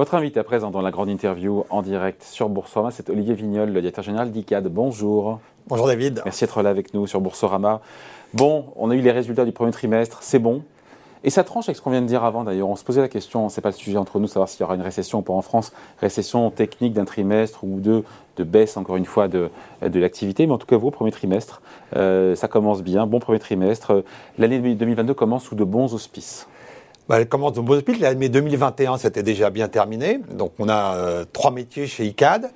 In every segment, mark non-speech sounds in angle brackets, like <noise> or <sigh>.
Votre invité à présent dans la grande interview en direct sur Boursorama, c'est Olivier Vignol, le directeur général d'ICAD. Bonjour. Bonjour David. Merci d'être là avec nous sur Boursorama. Bon, on a eu les résultats du premier trimestre, c'est bon. Et ça tranche avec ce qu'on vient de dire avant d'ailleurs. On se posait la question, c'est pas le sujet entre nous, savoir s'il y aura une récession ou pas en France, récession technique d'un trimestre ou deux, de baisse encore une fois de, de l'activité. Mais en tout cas, vous, premier trimestre, euh, ça commence bien, bon premier trimestre. L'année 2022 commence sous de bons auspices. Bah, elle commence de bons auspices. L'année 2021, c'était déjà bien terminé. Donc on a euh, trois métiers chez ICAD.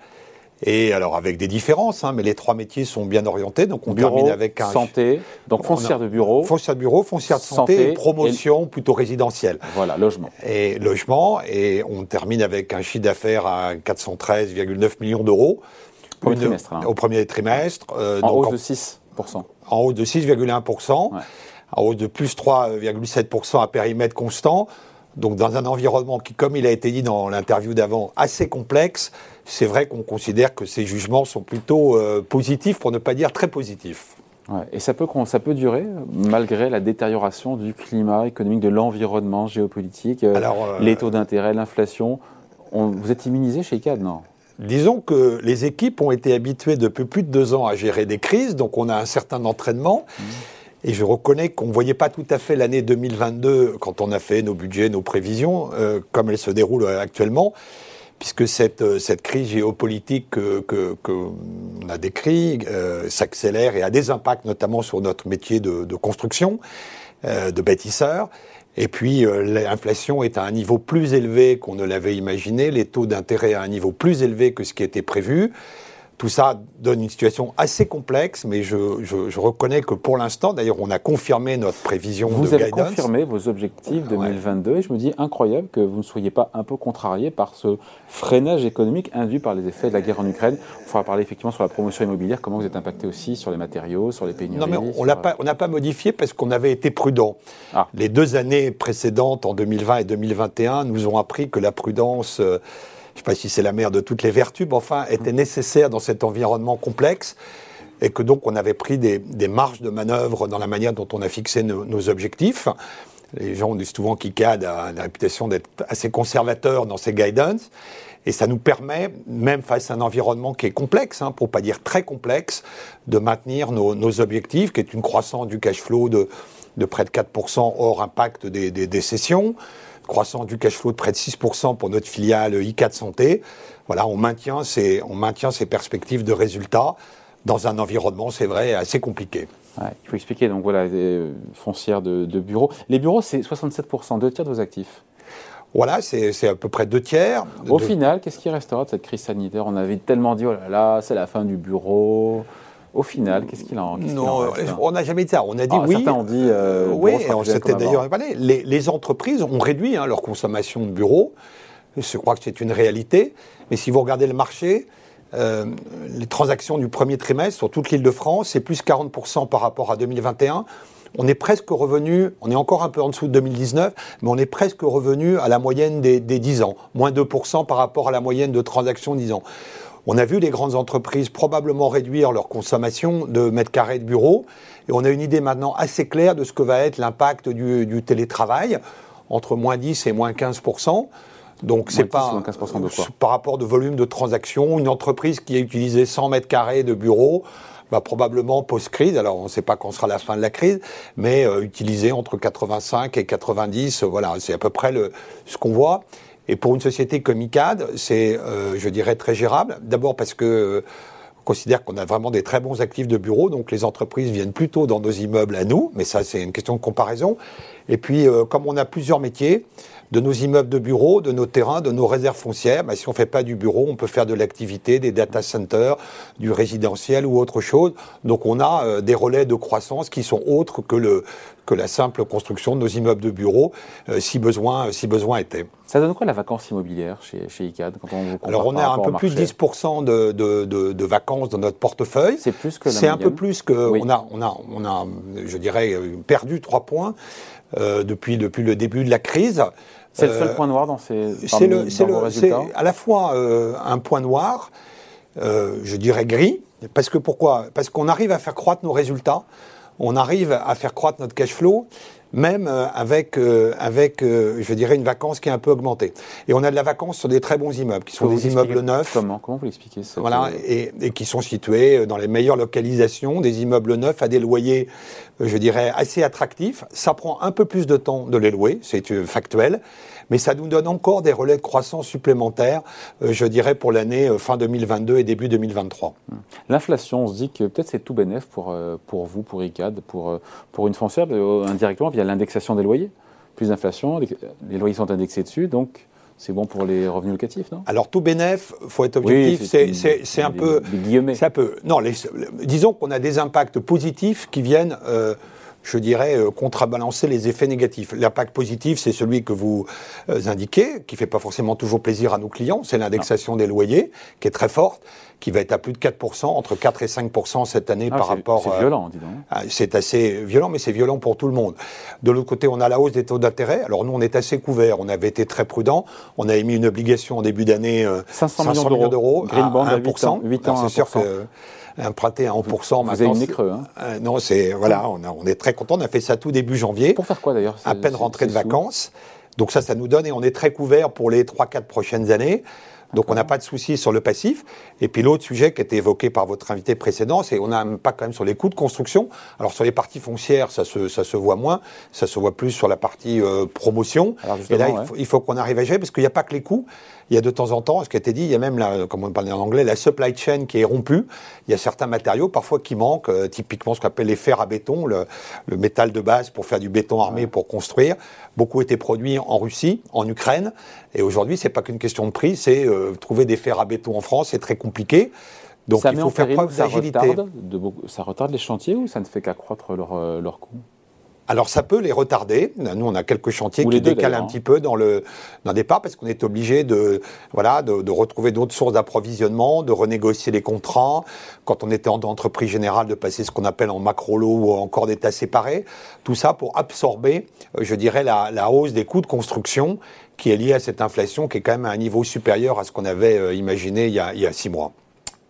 Et alors avec des différences, hein, mais les trois métiers sont bien orientés. Donc on termine avec un santé, donc foncière de bureau, foncière de bureau, foncière de santé, et promotion plutôt résidentielle. Voilà, logement. Et logement, et on termine avec un chiffre d'affaires à 413,9 millions d'euros. Premier trimestre. Hein. Au premier trimestre. Euh, en hausse de 6 En hausse de 6,1 En hausse de plus 3,7 à périmètre constant. Donc dans un environnement qui, comme il a été dit dans l'interview d'avant, assez complexe, c'est vrai qu'on considère que ces jugements sont plutôt euh, positifs, pour ne pas dire très positifs. et ça peut, ça peut durer, malgré la détérioration du climat économique, de l'environnement géopolitique, euh, euh, les taux d'intérêt, l'inflation. vous êtes immunisé chez ICAD, non? Disons que les équipes ont été habituées depuis plus de deux ans à gérer des crises, donc on a un certain entraînement. Mmh. Et je reconnais qu'on ne voyait pas tout à fait l'année 2022 quand on a fait nos budgets, nos prévisions, euh, comme elles se déroulent actuellement, puisque cette, euh, cette crise géopolitique que, que, a décrit euh, s'accélère et a des impacts notamment sur notre métier de, de construction, de bâtisseur. Et puis l'inflation est à un niveau plus élevé qu'on ne l'avait imaginé, les taux d'intérêt à un niveau plus élevé que ce qui était prévu. Tout ça donne une situation assez complexe, mais je, reconnais que pour l'instant, d'ailleurs, on a confirmé notre prévision vous de avez confirmé vos objectifs 2022 et je me dis incroyable que vous ne soyez pas un peu contrarié par ce freinage économique induit par les effets de la guerre en Ukraine. Il faudra parler effectivement sur la promotion immobilière, comment vous êtes impacté aussi sur les matériaux, sur les pénuries. Non, mais on n'a pas, pas modifié parce qu'on avait été prudent. Ah. Les deux années précédentes, en 2020 et 2021, nous ont appris que la prudence... Euh, je ne sais pas si c'est la mère de toutes les vertus, mais enfin, était nécessaire dans cet environnement complexe et que donc on avait pris des, marges de manœuvre dans la manière dont on a fixé nos, objectifs. Les gens disent souvent qu'ICAD a la réputation d'être assez conservateur dans ses guidance. Et ça nous permet, même face à un environnement qui est complexe, hein, pour pas dire très complexe, de maintenir nos, objectifs, qui est une croissance du cash flow de, près de 4% hors impact des, des, des sessions, croissance du cash flow de près de 6% pour notre filiale I4 Santé. Voilà, on maintient ces, on maintient ces perspectives de résultats dans un environnement, c'est vrai, assez compliqué. il faut expliquer, donc voilà, les foncières de, bureaux. Les bureaux, c'est 67%, deux tiers de vos actifs. Voilà, c'est à peu près deux tiers. Au final, qu'est-ce qui restera de cette crise sanitaire? On avait tellement dit, oh là là, c'est la fin du bureau. Au final, qu'est-ce qu'il en, Non, hein on n'a jamais dit ça. On a dit ah, oui. Certains ont dit. Euh, oui, on s'était d'ailleurs parlé. Les, les, entreprises ont réduit hein, leur consommation de bureaux. Je crois que c'est une réalité. Mais si vous regardez le marché, euh, les transactions du premier trimestre sur toute l'île de France, c'est plus 40% par rapport à 2021. On est presque revenu, on est encore un peu en dessous de 2019, mais on est presque revenu à la moyenne des, des 10 ans, moins 2% par rapport à la moyenne de transactions 10 ans. On a vu les grandes entreprises probablement réduire leur consommation de mètres carrés de bureaux et on a une idée maintenant assez claire de ce que va être l'impact du, télétravail, entre moins 10 et moins 15 donc c'est pas par rapport de volume de transactions, une entreprise qui a utilisé 100 mètres carrés de bureaux va probablement post-crise, alors on ne sait pas quand sera la fin de la crise, mais euh, utiliser entre 85 et 90, voilà, c'est à peu près le, ce qu'on voit. Et pour une société comme ICAD, c'est, euh, je dirais, très gérable. D'abord parce que euh, on considère qu'on a vraiment des très bons actifs de bureau, donc les entreprises viennent plutôt dans nos immeubles à nous, mais ça c'est une question de comparaison. Et puis, euh, comme on a plusieurs métiers, de nos immeubles de bureaux, de nos terrains, de nos réserves foncières. Bah, si on ne fait pas du bureau, on peut faire de l'activité, des data centers, du résidentiel ou autre chose. Donc on a euh, des relais de croissance qui sont autres que, le, que la simple construction de nos immeubles de bureaux, euh, si, besoin, si besoin était. Ça donne quoi la vacance immobilière chez, chez ICAD quand on Alors on a un peu plus de 10% de, de, de, vacances dans notre portefeuille. C'est plus que C'est un peu plus que... On, a, on, a, on a, je dirais, perdu 3 points. Euh, depuis, depuis le début de la crise. C'est le seul euh, point noir dans ces c'est le, C'est à la fois euh, un point noir, je dirais gris, parce que pourquoi? Parce qu'on arrive à faire croître nos résultats, on arrive à faire croître notre cash flow, même euh, avec, euh, avec je dirais, une vacance qui est un peu augmentée. Et on a de la vacance sur des très bons immeubles, qui sont des immeubles neufs. Comment Comment vous l'expliquez Voilà, et, et, qui sont situés dans les meilleures localisations, des immeubles neufs à des loyers, je dirais, assez attractifs. Ça prend un peu plus de temps de les louer, c'est factuel mais ça nous donne encore des relais de croissance supplémentaires, euh, je dirais, pour l'année euh, fin 2022 et début 2023. Hum. L'inflation, on se dit que peut-être c'est tout bénéf pour, euh, pour vous, pour ICAD, pour, pour une foncière, indirectement via l'indexation des loyers. Plus d'inflation, les, loyers sont indexés dessus, donc c'est bon pour les revenus locatifs, non? Alors tout bénéf, faut être objectif, c'est un peu, c'est un peu, non, disons qu'on a des impacts positifs qui viennent je dirais, euh, contrebalancer les effets négatifs. L'impact positif, c'est celui que vous euh, indiquez, qui fait pas forcément toujours plaisir à nos clients, c'est l'indexation des loyers, qui est très forte, qui va être à plus de 4%, entre 4 et 5% cette année ah, par rapport... C'est violent, dis donc. Ah, c'est assez violent, mais c'est violent pour tout le monde. De l'autre côté, on a la hausse des taux d'intérêt. Alors nous, on est assez couverts. On avait été très prudents. On a émis une obligation en début d'année, 500, euh, millions d'euros, à 1%. 8 ans, c'est sûr que emprunté à 1%. Vous avez une creux, hein euh, Non, c'est voilà, on, on, est très content. On a fait ça tout début janvier. Pour faire quoi d'ailleurs À peine rentré de vacances. Donc ça, ça nous donne et on est très couvert pour les 3-4 prochaines années. Donc on n'a pas de souci sur le passif. Et puis l'autre sujet qui a été évoqué par votre invité précédent, c'est on a un impact quand même sur les coûts de construction. Alors sur les parties foncières, ça se, ça se voit moins, ça se voit plus sur la partie euh, promotion. et là, il faut, qu'on arrive à gérer parce qu'il n'y a pas que les coûts. Il y a de temps en temps, ce qui a été dit, il y a même, la, comme on parle en anglais, la supply chain qui est rompue. Il y a certains matériaux parfois qui manquent, euh, typiquement ce qu'on appelle les fers à béton, le, le, métal de base pour faire du béton armé pour construire. Beaucoup étaient produits en Russie, en Ukraine. Et aujourd'hui, c'est pas qu'une question de prix, c'est euh, trouver des fers à béton en France, c'est très compliqué. Donc il faut faire preuve d'agilité. Ça, retarde les chantiers ou ça ne fait qu'accroître leur, euh, leur coût? Alors ça peut les retarder. Nous, on a quelques chantiers qui décalent un petit peu dans le dans départ parce qu'on est obligé de voilà de, retrouver d'autres sources d'approvisionnement, de renégocier les contrats. Quand on était en entreprise générale, de passer ce qu'on appelle en macro lot ou encore d'état séparés. Tout ça pour absorber, euh, je dirais, la, la hausse des coûts de construction qui est liée à cette inflation qui est quand même à un niveau supérieur à ce qu'on avait euh, imaginé il y, a, il y a six mois.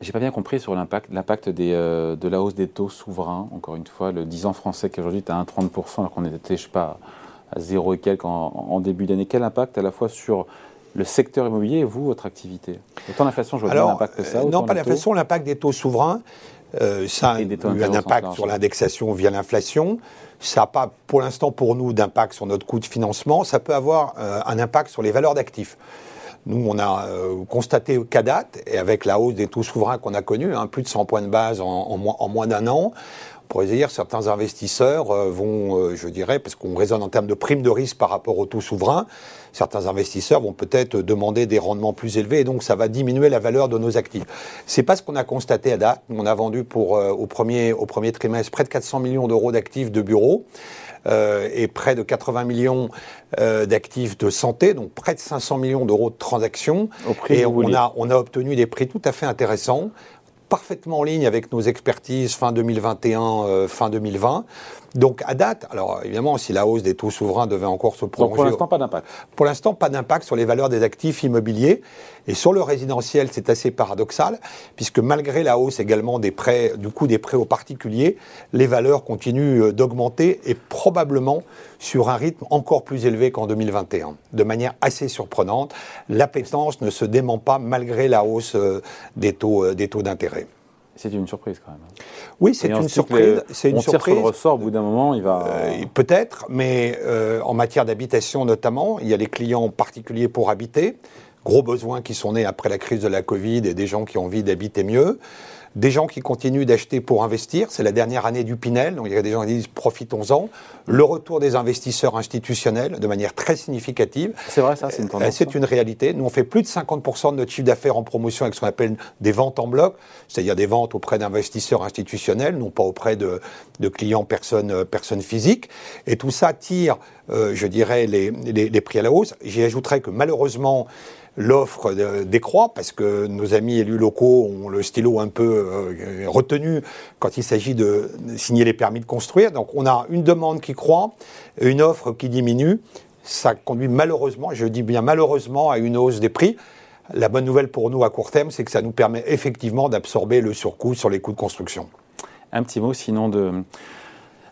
J'ai pas bien compris sur l'impact, l'impact euh, de la hausse des taux souverains. Encore une fois, le 10 ans français qui aujourd'hui est à 1,30% alors qu'on était, je sais pas, à 0 et quelques en, début d'année. Quel impact à la fois sur le secteur immobilier et vous, votre activité? Autant l'inflation, je vois bien l'impact que ça. Euh, non, pas l'inflation, l'impact des taux souverains. Ça a eu un impact sur l'indexation via l'inflation. Ça n'a pas, pour l'instant, pour nous, d'impact sur notre coût de financement. Ça peut avoir un impact sur les valeurs d'actifs. Nous, on a euh, constaté qu'à date, et avec la hausse des taux souverains qu'on a connus, hein, plus de 100 points de base en, en moins, d'un an, pourrait dire certains investisseurs euh, vont, euh, je dirais, parce qu'on raisonne en termes de primes de risque par rapport aux taux souverains, certains investisseurs vont peut-être demander des rendements plus élevés et donc ça va diminuer la valeur de nos actifs. C'est pas ce qu'on a constaté à date. On a vendu pour au premier au premier trimestre près de 400 millions d'euros d'actifs de bureaux. Euh, et près de 80 millions euh, d'actifs de santé, donc près de 500 millions d'euros de transactions. et on a, on a obtenu des prix tout à fait intéressants parfaitement en ligne avec nos expertises fin 2021, euh, fin 2020. Donc à date, alors évidemment, si la hausse des taux souverains devait encore se prolonger. pour l'instant, pas d'impact. Pour l'instant, pas d'impact sur les valeurs des actifs immobiliers. Et sur le résidentiel, c'est assez paradoxal, puisque malgré la hausse également des prêts, du coût des prêts aux particuliers, les valeurs continuent euh, d'augmenter et probablement sur un rythme encore plus élevé qu'en 2021. De manière assez surprenante, l'appétence ne se dément pas malgré la hausse euh, des taux, euh, des taux d'intérêt. C'est une surprise quand même. Oui, c'est une surprise. C'est une on surprise. Tire sur le ressort au bout d'un moment, il va. Euh, peut-être, mais euh, en matière d'habitation notamment, il y a les clients particuliers pour habiter, gros besoins qui sont nés après la crise de la Covid et des gens qui ont envie d'habiter mieux des gens qui continuent d'acheter pour investir. C'est la dernière année du Pinel, donc il y a des gens qui disent profitons-en. Le retour des investisseurs institutionnels de manière très significative. C'est vrai, ça, c'est une tendance. C'est une réalité. Nous, on fait plus de 50% de notre chiffre d'affaires en promotion avec ce qu'on appelle des ventes en bloc, c'est-à-dire des ventes auprès d'investisseurs institutionnels, non pas auprès de, clients personnes, euh, personnes physiques. Et tout ça tire, euh, je dirais, les, les, les prix à la hausse. J'y ajouterais que malheureusement, l'offre décroît parce que nos amis élus locaux ont le stylo un peu euh, retenu quand il s'agit de signer les permis de construire. Donc on a une demande qui croît, une offre qui diminue. Ça conduit malheureusement, je dis bien malheureusement, à une hausse des prix. La bonne nouvelle pour nous à court terme, c'est que ça nous permet effectivement d'absorber le surcoût sur les coûts de construction. Un petit mot sinon de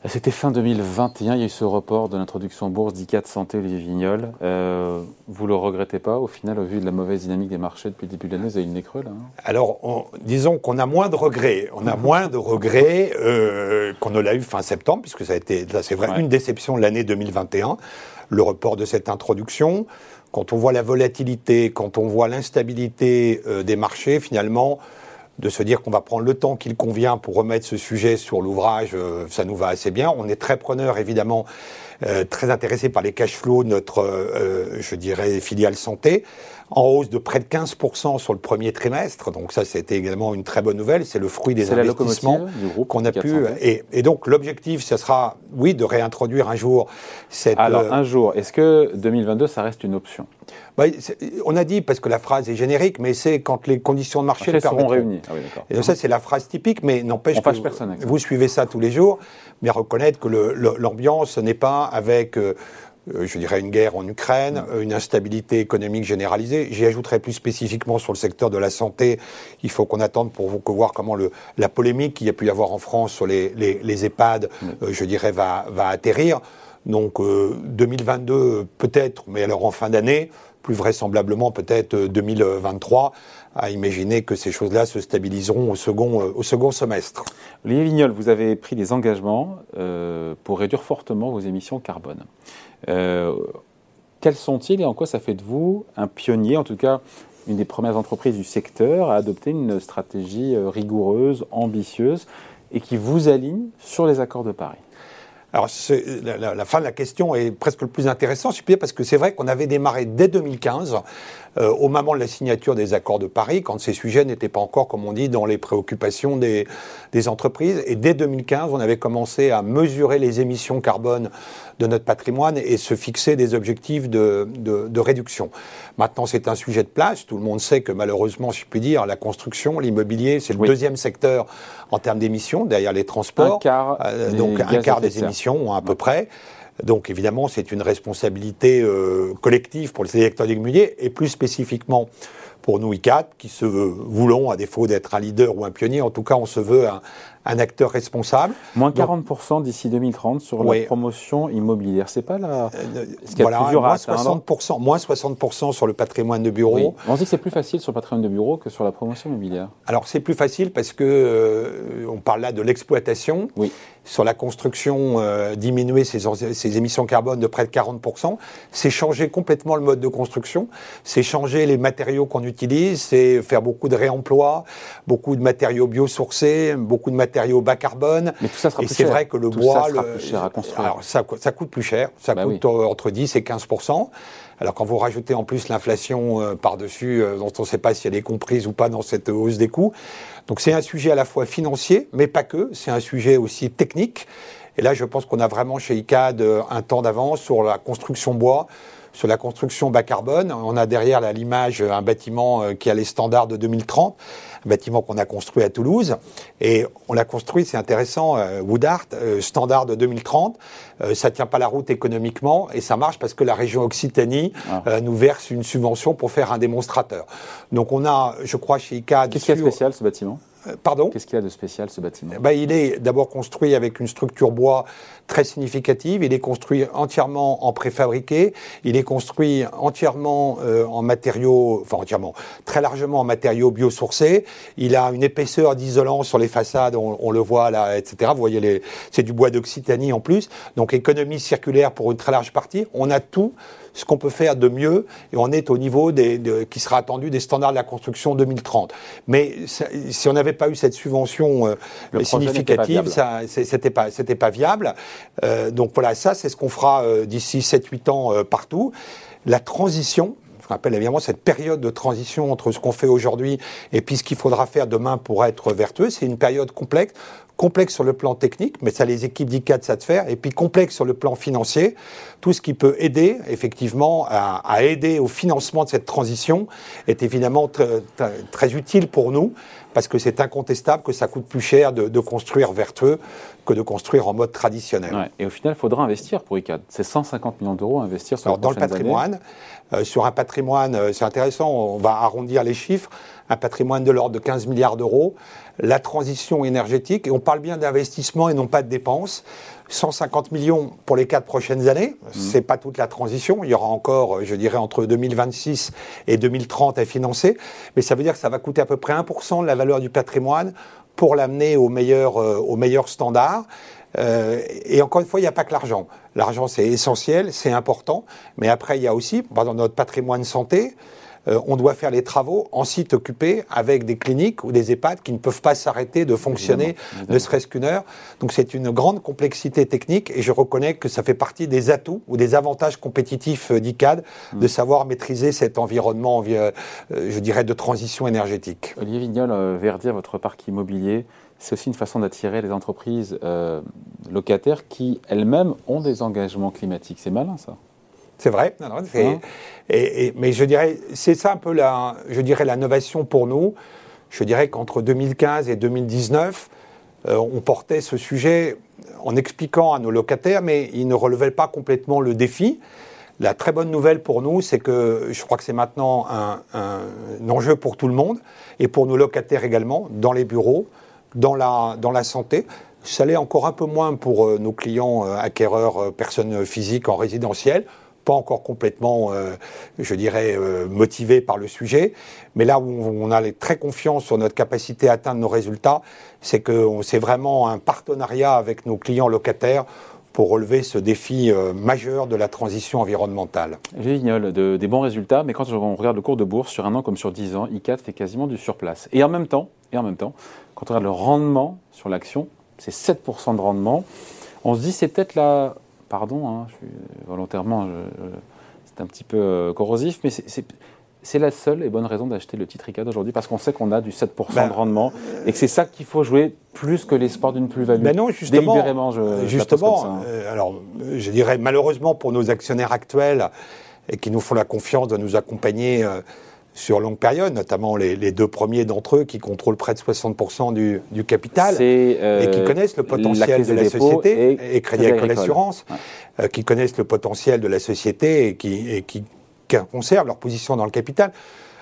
C'était fin 2021, il y a eu ce report de l'introduction en bourse d'ICAT Santé Olivier Vignol. Euh, vous le regrettez pas au final, au vu de la mauvaise dynamique des marchés depuis le début de l'année, vous avez une nez creux là hein? Alors, disons qu'on a moins de regrets. On a moins de regrets euh, qu'on ne l'a eu fin septembre, puisque ça a été, c'est vrai, une déception de l'année 2021, le report de cette introduction. Quand on voit la volatilité, quand on voit l'instabilité euh, des marchés, finalement, de se dire qu'on va prendre le temps qu'il convient pour remettre ce sujet sur l'ouvrage, euh, ça nous va assez bien. On est très preneur, évidemment, euh, très intéressé par les cash flows de notre, euh, je dirais, filiale santé en hausse de près de 15% sur le premier trimestre. Donc ça, c'était également une très bonne nouvelle. C'est le fruit des investissements qu'on a pu. Et, et, donc l'objectif, ce sera, oui, de réintroduire un jour cette. Alors un jour, est-ce que 2022, ça reste une option? Bah, on a dit, parce que la phrase est générique, mais c'est quand les conditions de marché le permettront. réunies. Ah et ça, c'est la phrase typique, mais n'empêche que vous, suivez ça tous les jours, mais reconnaître que l'ambiance n'est pas avec... Euh, euh, je dirais une guerre en Ukraine, mm. une instabilité économique généralisée. J'y ajouterai plus spécifiquement sur le secteur de la santé. Il faut qu'on attende pour voir comment le, la polémique qu'il y a pu y avoir en France sur les, les, EHPAD, mm. euh, je dirais, va, va atterrir. Donc 2022 peut-être, mais alors en fin d'année, plus vraisemblablement peut-être 2023, euh, à imaginer que ces choses-là se stabiliseront au second, euh, au second semestre. Olivier Vignol, vous avez pris des engagements euh, pour réduire fortement vos émissions carbone. quels sont-ils et en quoi ça fait de vous un pionnier, en tout cas une des premières entreprises du secteur à adopter une stratégie rigoureuse, ambitieuse et qui vous aligne sur les accords de Paris? Alors, la, la, fin de la question est presque le plus intéressant, parce que c'est vrai qu'on avait démarré dès 2015 euh, au moment de la signature des accords de Paris, quand ces sujets n'étaient pas encore, comme on dit, dans les préoccupations des, des entreprises. Et dès 2015, on avait commencé à mesurer les émissions carbone de notre patrimoine et se fixer des objectifs de, de, de réduction. Maintenant, c'est un sujet de place. Tout le monde sait que malheureusement, je puis dire, la construction, l'immobilier, c'est le deuxième secteur en termes d'émissions, derrière les transports. Un quart, euh, donc un quart des émissions à peu près. Donc évidemment, c'est une responsabilité euh, collective pour les électeurs d'immobilier et plus spécifiquement pour nous ICAT, qui se voulons, à défaut d'être un leader ou un pionnier, en tout cas, on se veut un, un acteur responsable. Moins 40% d'ici 2030 sur la promotion immobilière. C'est pas la. Euh, ce qui voilà, moins, 60%, moins 60% sur le patrimoine de bureau. On dit que c'est plus facile sur le patrimoine de bureau que sur la promotion immobilière. Alors c'est plus facile parce que euh, on parle là de l'exploitation. Oui. Sur la construction, euh, diminuer ses, ses, émissions carbone de près de 40%. C'est changer complètement le mode de construction. C'est changer les matériaux qu'on utilise. C'est faire beaucoup de réemploi, beaucoup de matériaux biosourcés, beaucoup de matériaux bas carbone. Mais tout ça sera et c'est vrai que le bois. Ça plus cher à construire. Alors, ça, ça coûte plus cher. Ça bah coûte entre 10 et 15 alors quand vous rajoutez en plus l'inflation euh, par-dessus, euh, dont on ne sait pas si elle est comprise ou pas dans cette hausse des coûts, donc c'est un sujet à la fois financier, mais pas que, c'est un sujet aussi technique. Et là, je pense qu'on a vraiment chez ICAD un temps d'avance sur la construction bois, sur la construction bas carbone. On a derrière l'image un bâtiment qui a les standards de 2030 un bâtiment qu'on a construit à Toulouse. Et on l'a construit, c'est intéressant, euh, Woodart, euh, standard de 2030. Euh, ça tient pas la route économiquement et ça marche parce que la région Occitanie ah. nous verse une subvention pour faire un démonstrateur. Donc on a, je crois, chez ICAD... Qu'est-ce qu'il y a de spécial, ce bâtiment? Pardon Qu'est-ce qu'il y a de spécial ce bâtiment? Ben, Il est d'abord construit avec une structure bois très significative. Il est construit entièrement en préfabriqué. Il est construit entièrement euh, en matériaux, enfin entièrement, très largement en matériaux biosourcés. Il a une épaisseur d'isolant sur les façades, on, le voit là, etc. Vous voyez, c'est du bois d'Occitanie en plus. Donc économie circulaire pour une très large partie. On a tout ce qu'on peut faire de mieux et on est au niveau des, qui sera attendu des standards de la construction 2030. Mais si on n'avait pas eu cette subvention euh, significative, ça c'était pas c'était pas viable. Euh, donc voilà, ça c'est ce qu'on fera euh, d'ici 7-8 ans euh, partout. La transition, je rappelle évidemment cette période de transition entre ce qu'on fait aujourd'hui et puis ce qu'il faudra faire demain pour être vertueux, c'est une période complexe complexe sur le plan technique, mais ça les équipes d'ICAD savent faire, et puis complexe sur le plan financier, tout ce qui peut aider effectivement à, aider au financement de cette transition est évidemment très utile pour nous, parce que c'est incontestable que ça coûte plus cher de, construire vertueux que de construire en mode traditionnel. et au final, il faudra investir pour ICAD. C'est 150 millions d'euros à investir sur Alors, Dans le patrimoine, euh, sur un patrimoine, euh, c'est intéressant, on va arrondir les chiffres, un patrimoine de l'ordre de 15 milliards d'euros, la transition énergétique, et on parle bien d'investissement et non pas de dépenses. 150 millions pour les quatre prochaines années, mmh. c'est pas toute la transition, il y aura encore, je dirais, entre 2026 et 2030 à financer, mais ça veut dire que ça va coûter à peu près 1% de la valeur du patrimoine pour l'amener au meilleur, euh, au meilleur standard. Euh, et encore une fois, il n'y a pas que l'argent. L'argent, c'est essentiel, c'est important, mais après, il y a aussi, dans notre patrimoine santé, euh, on doit faire les travaux en site occupé avec des cliniques ou des EHPAD qui ne peuvent pas s'arrêter de fonctionner, ne serait-ce qu'une heure. Donc c'est une grande complexité technique et je reconnais que ça fait partie des atouts ou des avantages compétitifs d'ICAD de mm. savoir maîtriser cet environnement, je dirais, de transition énergétique. Olivier Vignol, verdir votre parc immobilier, c'est aussi une façon d'attirer les entreprises euh, locataires qui elles-mêmes ont des engagements climatiques. C'est malin ça. C'est vrai. Et, mais je dirais, c'est ça un peu la, je dirais l'innovation pour nous. Je dirais qu'entre 2015 et 2019, euh, on portait ce sujet en expliquant à nos locataires, mais ils ne relevaient pas complètement le défi. La très bonne nouvelle pour nous, c'est que je crois que c'est maintenant un, un, enjeu pour tout le monde et pour nos locataires également, dans les bureaux, dans la, dans la santé. Ça l'est encore un peu moins pour euh, nos clients euh, acquéreurs, personnes physiques en résidentiel pas encore complètement, je dirais, motivés par le sujet. Mais là où on a très confiance sur notre capacité à atteindre nos résultats, c'est que c'est vraiment un partenariat avec nos clients locataires pour relever ce défi majeur de la transition environnementale. Génial, de, des bons résultats, mais quand on regarde le cours de bourse sur un an comme sur dix ans, ICAT fait quasiment du surplace. Et en même temps, et en même temps, quand on regarde le rendement sur l'action, c'est 7% de rendement. On se dit, c'est peut-être la. Pardon, hein, je suis volontairement. c'est un petit peu euh, corrosif, mais c'est la seule et bonne raison d'acheter le titre ICAD aujourd'hui parce qu'on sait qu'on a du 7% ben, de rendement et que c'est ça qu'il faut jouer plus que l'espoir d'une plus-value. Ben non, justement. Délibérément, je, justement. Hein. Euh, alors, je dirais malheureusement pour nos actionnaires actuels et qui nous font la confiance de nous accompagner. Euh, sur longue période, notamment les, deux premiers d'entre eux qui contrôlent près de 60% du, capital euh, et qui connaissent le potentiel de la société et, Crédit Agricole Assurance, euh, qui connaissent le potentiel de la société et qui, et qui conservent leur position dans le capital.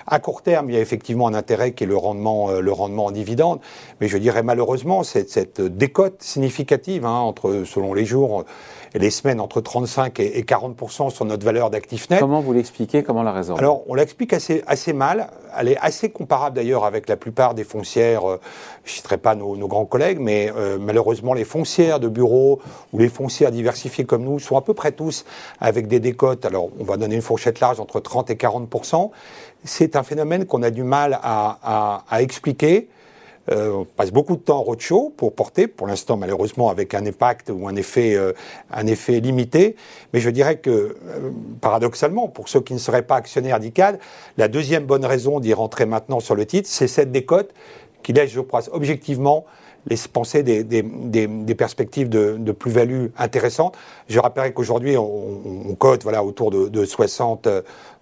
À court terme, il y a effectivement un intérêt qui est le rendement, euh, le rendement en dividende, mais je dirais malheureusement cette, cette décote significative hein, entre, selon les jours et les semaines, entre 35 et 40 sur notre valeur d'actifs net. Comment vous l'expliquez Comment la résorber Alors, on l'explique assez, assez mal. Elle est assez comparable d'ailleurs avec la plupart des foncières. Euh, je ne citerai pas nos, grands collègues, mais euh, malheureusement, les foncières de bureaux ou les foncières diversifiées comme nous sont à peu près tous avec des décotes. Alors, on va donner une fourchette large entre 30 et 40% c'est un phénomène qu'on a du mal à, expliquer. Euh, on passe beaucoup de temps en roadshow pour porter, pour l'instant malheureusement avec un impact ou un effet, euh, un effet limité. Mais je dirais que, euh, paradoxalement, pour ceux qui ne seraient pas actionnaires d'ICAD, la deuxième bonne raison d'y rentrer maintenant sur le titre, c'est cette décote qui laisse, je crois, objectivement les penser des, des, perspectives de, plus-value intéressantes. Je rappellerai qu'aujourd'hui, on, cote voilà, autour de, 60,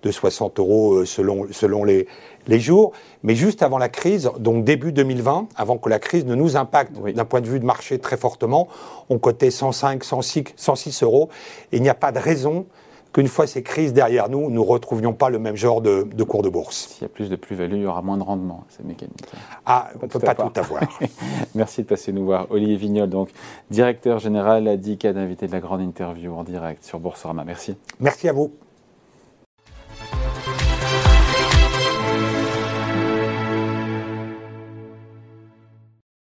de 60 euros euh, selon, selon les, les jours. Mais juste avant la crise, donc début 2020, avant que la crise ne nous impacte d'un point de vue de marché très fortement, on cotait 105, 106, 106 euros. Et il n'y a pas de raison qu'une fois ces crises derrière nous, nous ne retrouvions pas le même genre de, cours de bourse. S'il y a plus de plus-value, il y aura moins de rendement, c'est mécanique. Ah, on ne peut pas tout avoir. <laughs> Merci de passer nous voir. Olivier Vignol, donc directeur général à DICAD, invité de la grande interview en direct sur Boursorama. Merci. Merci à vous.